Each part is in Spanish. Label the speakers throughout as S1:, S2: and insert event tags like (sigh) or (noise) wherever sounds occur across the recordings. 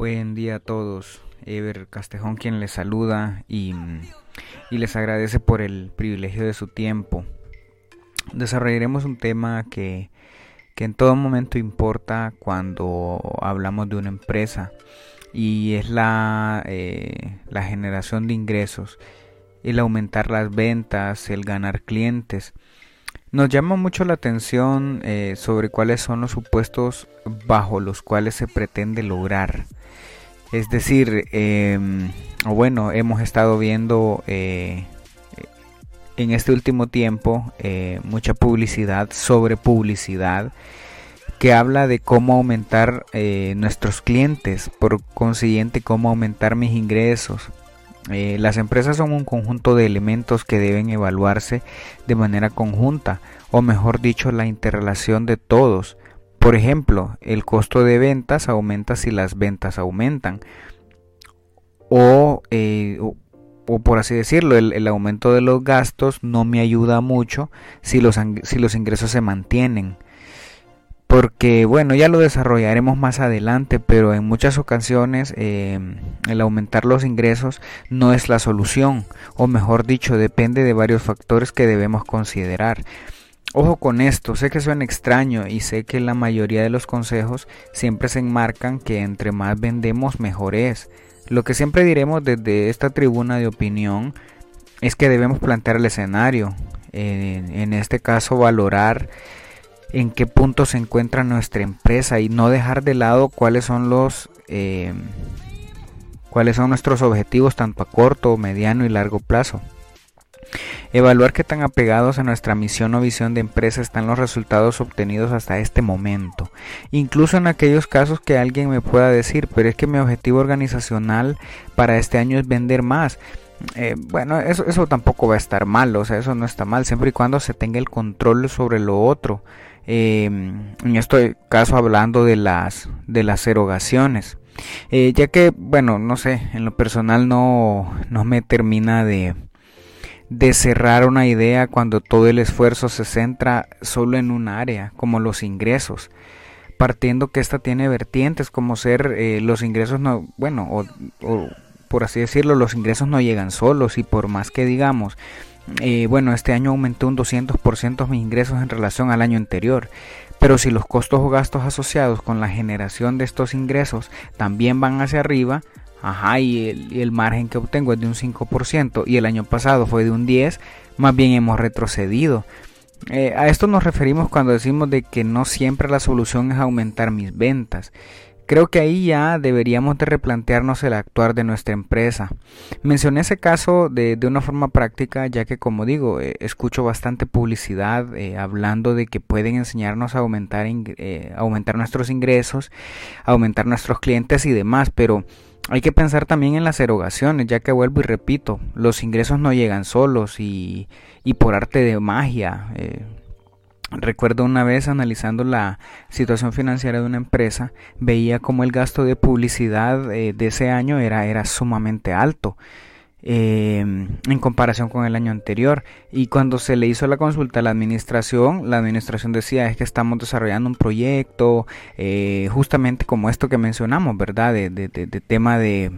S1: Buen día a todos. Ever Castejón quien les saluda y, les agradece por el privilegio de su tiempo. Desarrollaremos un tema que, que en todo momento importa cuando hablamos de una empresa y es la, eh, la generación de ingresos, el aumentar las ventas, el ganar clientes. Nos llama mucho la atención eh, sobre cuáles son los supuestos bajo los cuales se pretende lograr. Es decir, em, bueno, hemos estado viendo eh, en este último tiempo eh, mucha publicidad sobre publicidad que habla de cómo aumentar nuestros clientes, por consiguiente cómo aumentar mis ingresos, eh, las empresas son un conjunto de elementos que deben evaluarse de manera conjunta, o mejor dicho, la interrelación de todos. Por ejemplo, el costo de ventas aumenta si las ventas aumentan. O, eh, por así decirlo, el, aumento de los gastos no me ayuda mucho si los, si los ingresos se mantienen porque bueno ya lo desarrollaremos más adelante pero en muchas ocasiones em, el aumentar los ingresos no es la solución o mejor dicho depende de varios factores que debemos considerar Ojo con esto, sé que suena extraño y sé que la mayoría de los consejos siempre se enmarcan que entre más vendemos mejor es. Lo que siempre diremos desde esta tribuna de opinión es que debemos plantear el escenario, en este caso valorar en qué punto se encuentra nuestra empresa y no dejar de lado cuáles son los eh, cuáles son nuestros objetivos tanto a corto, mediano y largo plazo. Evaluar qué tan apegados a nuestra misión o visión de empresa están los resultados obtenidos hasta este momento. Incluso en aquellos casos que alguien me pueda decir, pero es que mi objetivo organizacional para este año es vender más. Eh, bueno, eso, eso tampoco va a estar mal, o sea, eso no está mal, siempre y cuando se tenga el control sobre lo otro. Em, en este caso hablando de las, de las erogaciones. Eh, ya que, bueno, no sé, en lo personal no, no me termina de, de cerrar una idea cuando todo el esfuerzo se centra solo en un área, como los ingresos, partiendo que esta tiene vertientes como ser eh, los ingresos no, bueno, o, por así decirlo, los ingresos no llegan solos y por más que digamos, eh, bueno, este año aumenté un 200% mis ingresos en relación al año anterior. Pero si los costos o gastos asociados con la generación de estos ingresos también van hacia arriba, ajá, y el, margen que obtengo es de un 5% y el año pasado fue de un 10%, más bien hemos retrocedido. Eh, a esto nos referimos cuando decimos de que no siempre la solución es aumentar mis ventas. Creo que ahí ya deberíamos de replantearnos el actuar de nuestra empresa. Mencioné ese caso de, una forma práctica ya que como digo, eh, escucho bastante publicidad eh, hablando de que pueden enseñarnos a aumentar, eh, aumentar nuestros ingresos, aumentar nuestros clientes y demás, pero hay que pensar también en las erogaciones, ya que vuelvo y repito, los ingresos no llegan solos y, y por arte de magia. Recuerdo una vez analizando la situación financiera de una empresa, veía como el gasto de publicidad eh, de ese año era, era sumamente alto eh, en comparación con el año anterior. Y cuando se le hizo la consulta a la administración, la administración decía es que estamos desarrollando un proyecto eh, justamente como esto que mencionamos, ¿verdad? De, de, de tema de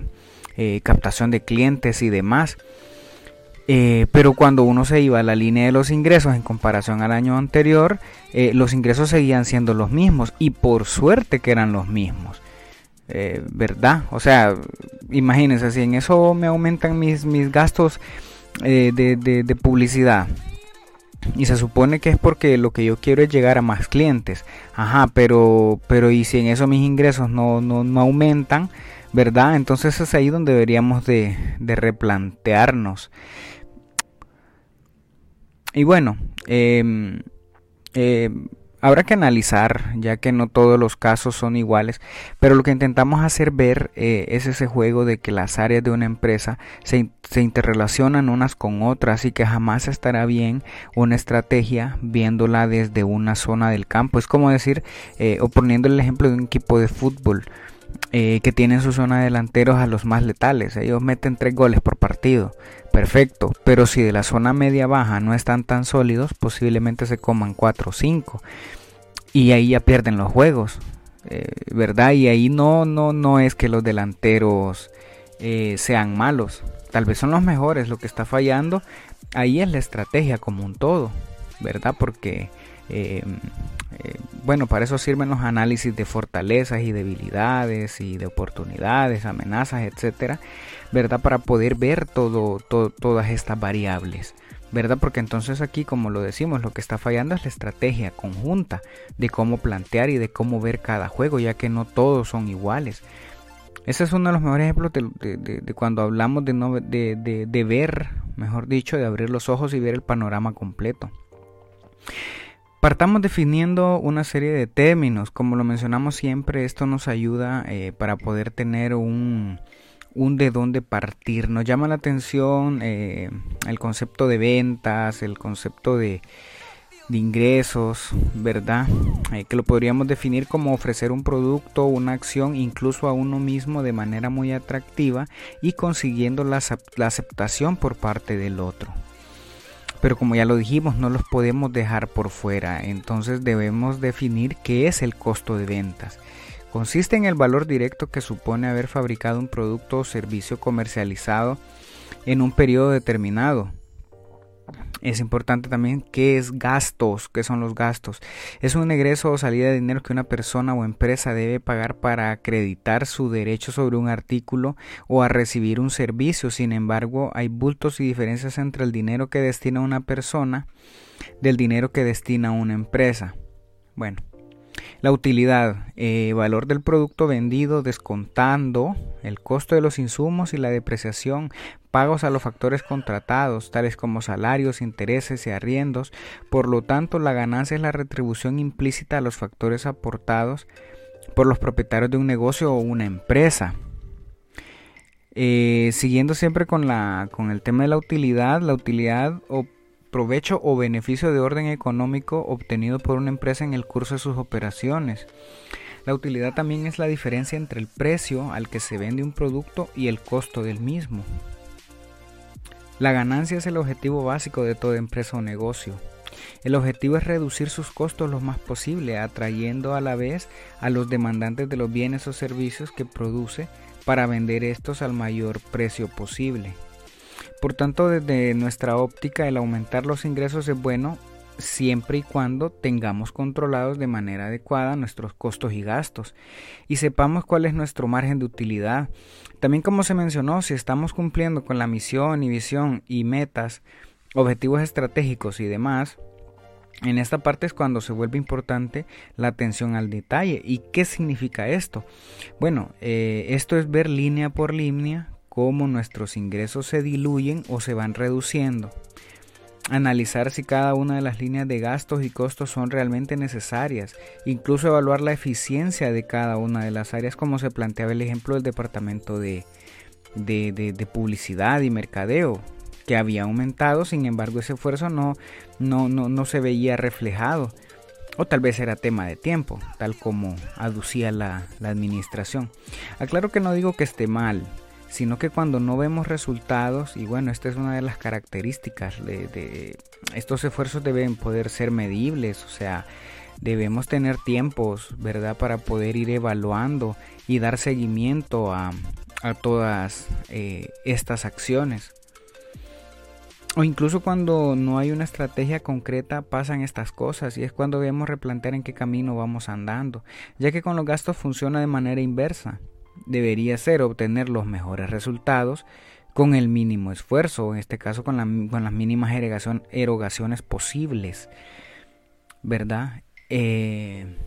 S1: captación de clientes y demás. Eh, pero cuando uno se iba a la línea de los ingresos en comparación al año anterior, eh, los ingresos seguían siendo los mismos y por suerte que eran los mismos. Eh, ¿Verdad? O sea, imagínense, si en eso me aumentan mis, mis gastos de, de, publicidad y se supone que es porque lo que yo quiero es llegar a más clientes. Ajá, pero, pero y si en eso mis ingresos no, no, no aumentan, ¿verdad? Entonces es ahí donde deberíamos de, de replantearnos. Y bueno, em, habrá que analizar, ya que no todos los casos son iguales, pero lo que intentamos hacer ver eh, es ese juego de que las áreas de una empresa se, se, interrelacionan unas con otras y que jamás estará bien una estrategia viéndola desde una zona del campo. Es como decir, eh, o poniendo el ejemplo de un equipo de fútbol. Eh, que tienen su zona de delanteros a los más letales. Ellos meten tres goles por partido. Perfecto. Pero si de la zona media baja no están tan sólidos, posiblemente se coman 4 o 5. Y ahí ya pierden los juegos. eh, ¿verdad? Y ahí no, no, no es que los delanteros eh, sean malos, tal vez son los mejores, lo que está fallando ahí es la estrategia como un todo, ¿verdad? Porque, eh, bueno, para eso sirven los análisis de fortalezas y debilidades y de oportunidades, amenazas, etcétera, ¿verdad? Para poder ver todo, todas estas variables. ¿verdad? Porque entonces aquí, como lo decimos, lo que está fallando es la estrategia conjunta de cómo plantear y de cómo ver cada juego, ya que no todos son iguales. Ese es uno de los mejores ejemplos de, cuando hablamos de, no, de, ver, mejor dicho, de abrir los ojos y ver el panorama completo. Partamos definiendo una serie de términos. Como lo mencionamos siempre, esto nos ayuda eh, para poder tener un, un de dónde partir. Nos llama la atención eh, el concepto de ventas, el concepto de, ingresos, ¿verdad? Eh, que lo podríamos definir como ofrecer un producto, una acción, incluso a uno mismo de manera muy atractiva y consiguiendo la aceptación por parte del otro. Pero como ya lo dijimos, no los podemos dejar por fuera. Entonces debemos definir qué es el costo de ventas. Consiste en el valor directo que supone haber fabricado un producto o servicio comercializado en un periodo determinado. Es importante también qué es gastos, qué son los gastos. Es un egreso o salida de dinero que una persona o empresa debe pagar para acreditar su derecho sobre un artículo o a recibir un servicio. Sin embargo, hay bultos y diferencias entre el dinero que destina una persona del dinero que destina una empresa. Bueno, la utilidad, eh, valor del producto vendido descontando el costo de los insumos y la depreciación, pagos a los factores contratados, tales como salarios, intereses y arriendos. Por lo tanto, la ganancia es la retribución implícita a los factores aportados por los propietarios de un negocio o una empresa. Eh, siguiendo siempre con, la, con el tema de la utilidad, la utilidad o provecho o beneficio de orden económico obtenido por una empresa en el curso de sus operaciones. La utilidad también es la diferencia entre el precio al que se vende un producto y el costo del mismo. La ganancia es el objetivo básico de toda empresa o negocio. El objetivo es reducir sus costos lo más posible, atrayendo a la vez a los demandantes de los bienes o servicios que produce para vender estos al mayor precio posible. Por tanto, desde nuestra óptica, el aumentar los ingresos es bueno siempre y cuando tengamos controlados de manera adecuada nuestros costos y gastos y sepamos cuál es nuestro margen de utilidad. También como se mencionó, si estamos cumpliendo con la misión y visión y metas, objetivos estratégicos y demás, en esta parte es cuando se vuelve importante la atención al detalle. ¿Y qué significa esto? Bueno, eh, esto es ver línea por línea cómo nuestros ingresos se diluyen o se van reduciendo. Analizar si cada una de las líneas de gastos y costos son realmente necesarias. Incluso evaluar la eficiencia de cada una de las áreas como se planteaba el ejemplo del departamento de, de, publicidad y mercadeo que había aumentado, sin embargo ese esfuerzo no, no, no, se veía reflejado. O tal vez era tema de tiempo, tal como aducía la, la administración. Aclaro que no digo que esté mal, sino que cuando no vemos resultados, y bueno, esta es una de las características de, estos esfuerzos deben poder ser medibles, o sea, debemos tener tiempos, ¿verdad?, para poder ir evaluando y dar seguimiento a, todas eh, estas acciones. O incluso cuando no hay una estrategia concreta pasan estas cosas y es cuando debemos replantear en qué camino vamos andando, ya que con los gastos funciona de manera inversa debería ser obtener los mejores resultados con el mínimo esfuerzo, en este caso con, las mínimas erogaciones posibles, ¿verdad? Eh,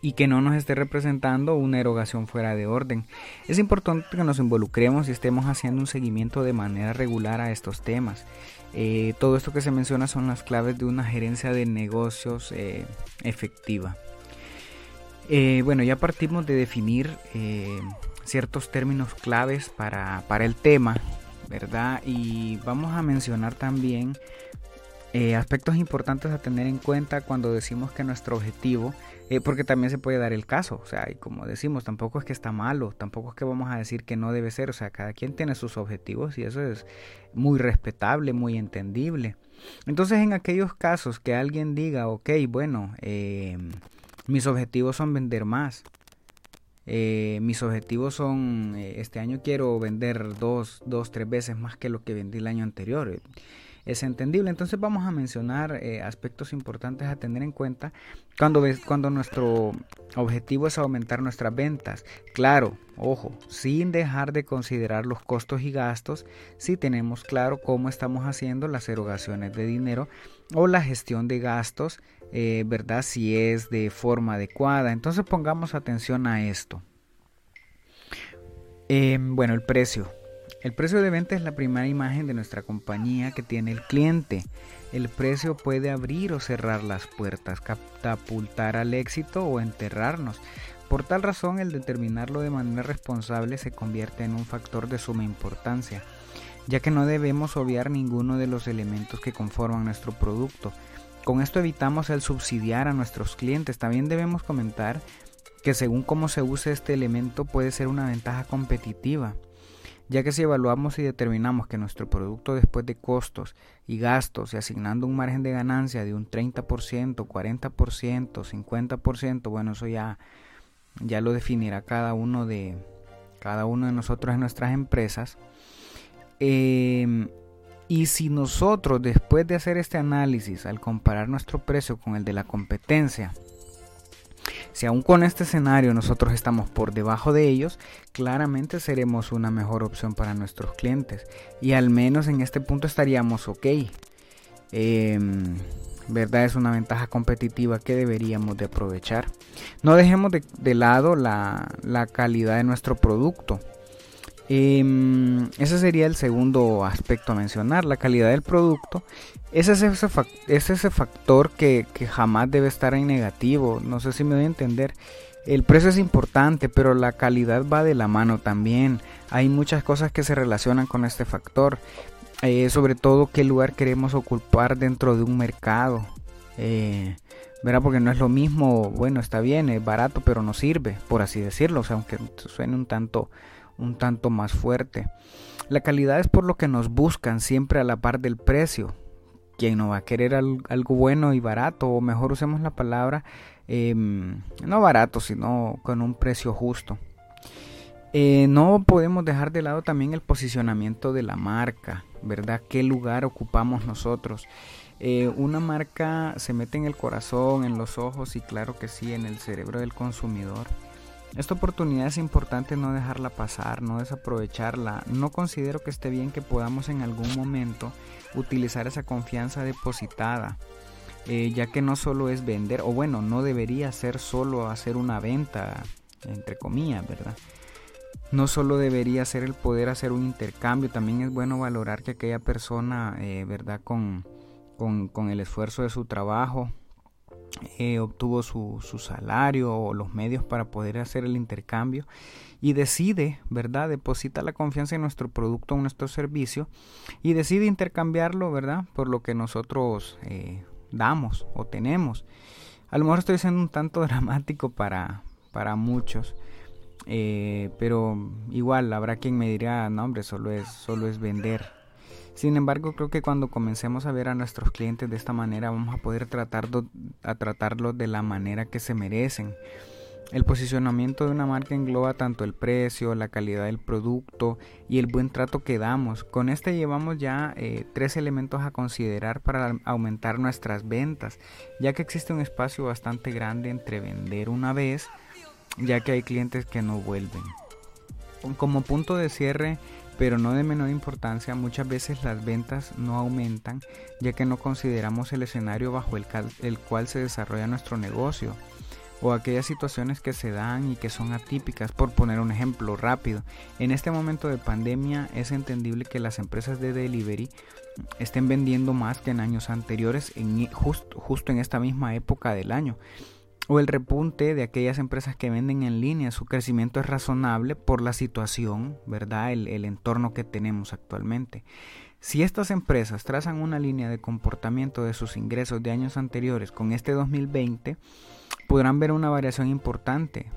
S1: y que no nos esté representando una erogación fuera de orden. Es importante que nos involucremos y estemos haciendo un seguimiento de manera regular a estos temas. Eh, todo esto que se menciona son las claves de una gerencia de negocios eh, efectiva. Eh, bueno, ya partimos de definir eh, ciertos términos claves para, el tema, ¿verdad? Y vamos a mencionar también eh, aspectos importantes a tener en cuenta cuando decimos que nuestro objetivo, porque también se puede dar el caso, o sea, y como decimos, tampoco es que está malo, tampoco es que vamos a decir que no debe ser, o sea, cada quien tiene sus objetivos y eso es muy respetable, muy entendible. Entonces, en aquellos casos que alguien diga, ok, bueno, mis objetivos son vender más. Eh, mis objetivos son, eh, este año quiero vender dos, dos, tres veces más que lo que vendí el año anterior es entendible. Entonces vamos a mencionar eh, aspectos importantes a tener en cuenta cuando, cuando nuestro objetivo es aumentar nuestras ventas. Claro, ojo, sin dejar de considerar los costos y gastos, si tenemos claro cómo estamos haciendo las erogaciones de dinero o la gestión de gastos, eh, ¿verdad? Si es de forma adecuada. Entonces pongamos atención a esto. Em, bueno, el precio. El precio de venta es la primera imagen de nuestra compañía que tiene el cliente. El precio puede abrir o cerrar las puertas, catapultar al éxito o enterrarnos. Por tal razón, el determinarlo de manera responsable se convierte en un factor de suma importancia, ya que no debemos obviar ninguno de los elementos que conforman nuestro producto. Con esto evitamos el subsidiar a nuestros clientes. También debemos comentar que según cómo se use este elemento puede ser una ventaja competitiva ya que si evaluamos y determinamos que nuestro producto después de costos y gastos y asignando un margen de ganancia de un 30%, 40%, 50%, bueno, eso ya, ya lo definirá cada uno de, cada uno de nosotros en nuestras empresas. Em, y si nosotros después de hacer este análisis, al comparar nuestro precio con el de la competencia, si aún con este escenario nosotros estamos por debajo de ellos, claramente seremos una mejor opción para nuestros clientes. Y al menos en este punto estaríamos ok. Em, ¿Verdad? Es una ventaja competitiva que deberíamos de aprovechar. No dejemos de, lado la, la calidad de nuestro producto. Em, ese sería el segundo aspecto a mencionar, la calidad del producto. Es ese, es ese factor que, jamás debe estar en negativo. No sé si me voy a entender. El precio es importante, pero la calidad va de la mano también. Hay muchas cosas que se relacionan con este factor. Eh, sobre todo qué lugar queremos ocupar dentro de un mercado. Eh, Porque no es lo mismo, bueno, está bien, es barato, pero no sirve, por así decirlo. O sea, aunque suene un tanto un tanto más fuerte. La calidad es por lo que nos buscan siempre a la par del precio. Quien no va a querer algo bueno y barato, o mejor usemos la palabra, em, no barato, sino con un precio justo. Eh, no podemos dejar de lado también el posicionamiento de la marca, ¿verdad? ¿Qué lugar ocupamos nosotros? Eh, una marca se mete en el corazón, en los ojos y claro que sí, en el cerebro del consumidor. Esta oportunidad es importante no dejarla pasar, no desaprovecharla. No considero que esté bien que podamos en algún momento utilizar esa confianza depositada, eh, ya que no solo es vender, o bueno, no debería ser solo hacer una venta, entre comillas, ¿verdad? No solo debería ser el poder hacer un intercambio, también es bueno valorar que aquella persona, eh, ¿verdad? Con, con, con el esfuerzo de su trabajo, eh, obtuvo su, salario o los medios para poder hacer el intercambio y decide, ¿verdad? Deposita la confianza en nuestro producto, en nuestro servicio y decide intercambiarlo, ¿verdad? Por lo que nosotros eh, damos o tenemos. A lo mejor estoy siendo un tanto (laughs) dramático para, para muchos, eh, pero igual habrá quien me dirá, no hombre, solo es, solo es vender. Sin embargo, creo que cuando comencemos a ver a nuestros clientes de esta manera, vamos a poder tratarlo, a tratarlos de la manera que se merecen. El posicionamiento de una marca engloba tanto el precio, la calidad del producto y el buen trato que damos. Con este llevamos ya eh, tres elementos a considerar para aumentar nuestras ventas, ya que existe un espacio bastante grande entre vender una vez, ya que hay clientes que no vuelven. Como punto de cierre, pero no de menor importancia, muchas veces las ventas no aumentan ya que no consideramos el escenario bajo el, cual se desarrolla nuestro negocio o aquellas situaciones que se dan y que son atípicas. Por poner un ejemplo rápido, en este momento de pandemia es entendible que las empresas de delivery estén vendiendo más que en años anteriores, en, justo en esta misma época del año o el repunte de aquellas empresas que venden en línea. Su crecimiento es razonable por la situación, ¿verdad? El, el, entorno que tenemos actualmente. Si estas empresas trazan una línea de comportamiento de sus ingresos de años anteriores con este 2020, podrán ver una variación importante.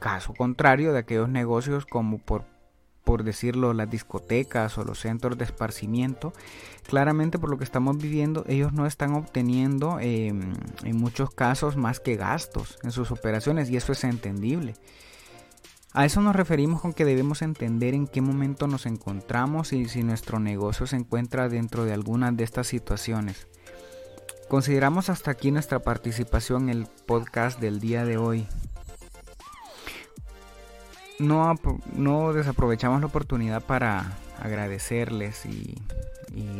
S1: Caso contrario de aquellos negocios como por por decirlo, las discotecas o los centros de esparcimiento, claramente por lo que estamos viviendo, ellos no están obteniendo em, en muchos casos más que gastos en sus operaciones y eso es entendible. A eso nos referimos con que debemos entender en qué momento nos encontramos y si nuestro negocio se encuentra dentro de alguna de estas situaciones. Consideramos hasta aquí nuestra participación en el podcast del día de hoy. No, no desaprovechamos la oportunidad para agradecerles y,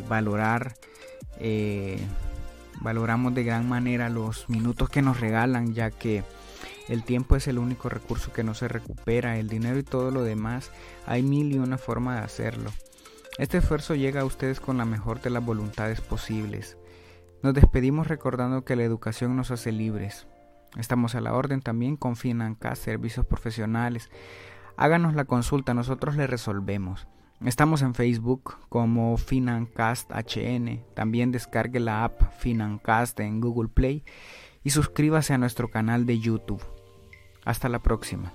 S1: valorar, eh, valoramos de gran manera los minutos que nos regalan, ya que el tiempo es el único recurso que no se recupera, el dinero y todo lo demás, hay mil y una forma de hacerlo. Este esfuerzo llega a ustedes con la mejor de las voluntades posibles. Nos despedimos recordando que la educación nos hace libres. Estamos a la orden también con Financast, servicios profesionales háganos la consulta, nosotros le resolvemos. Estamos en Facebook como FinancastHN, también descargue la app Financast en Google Play y suscríbase a nuestro canal de YouTube. Hasta la próxima.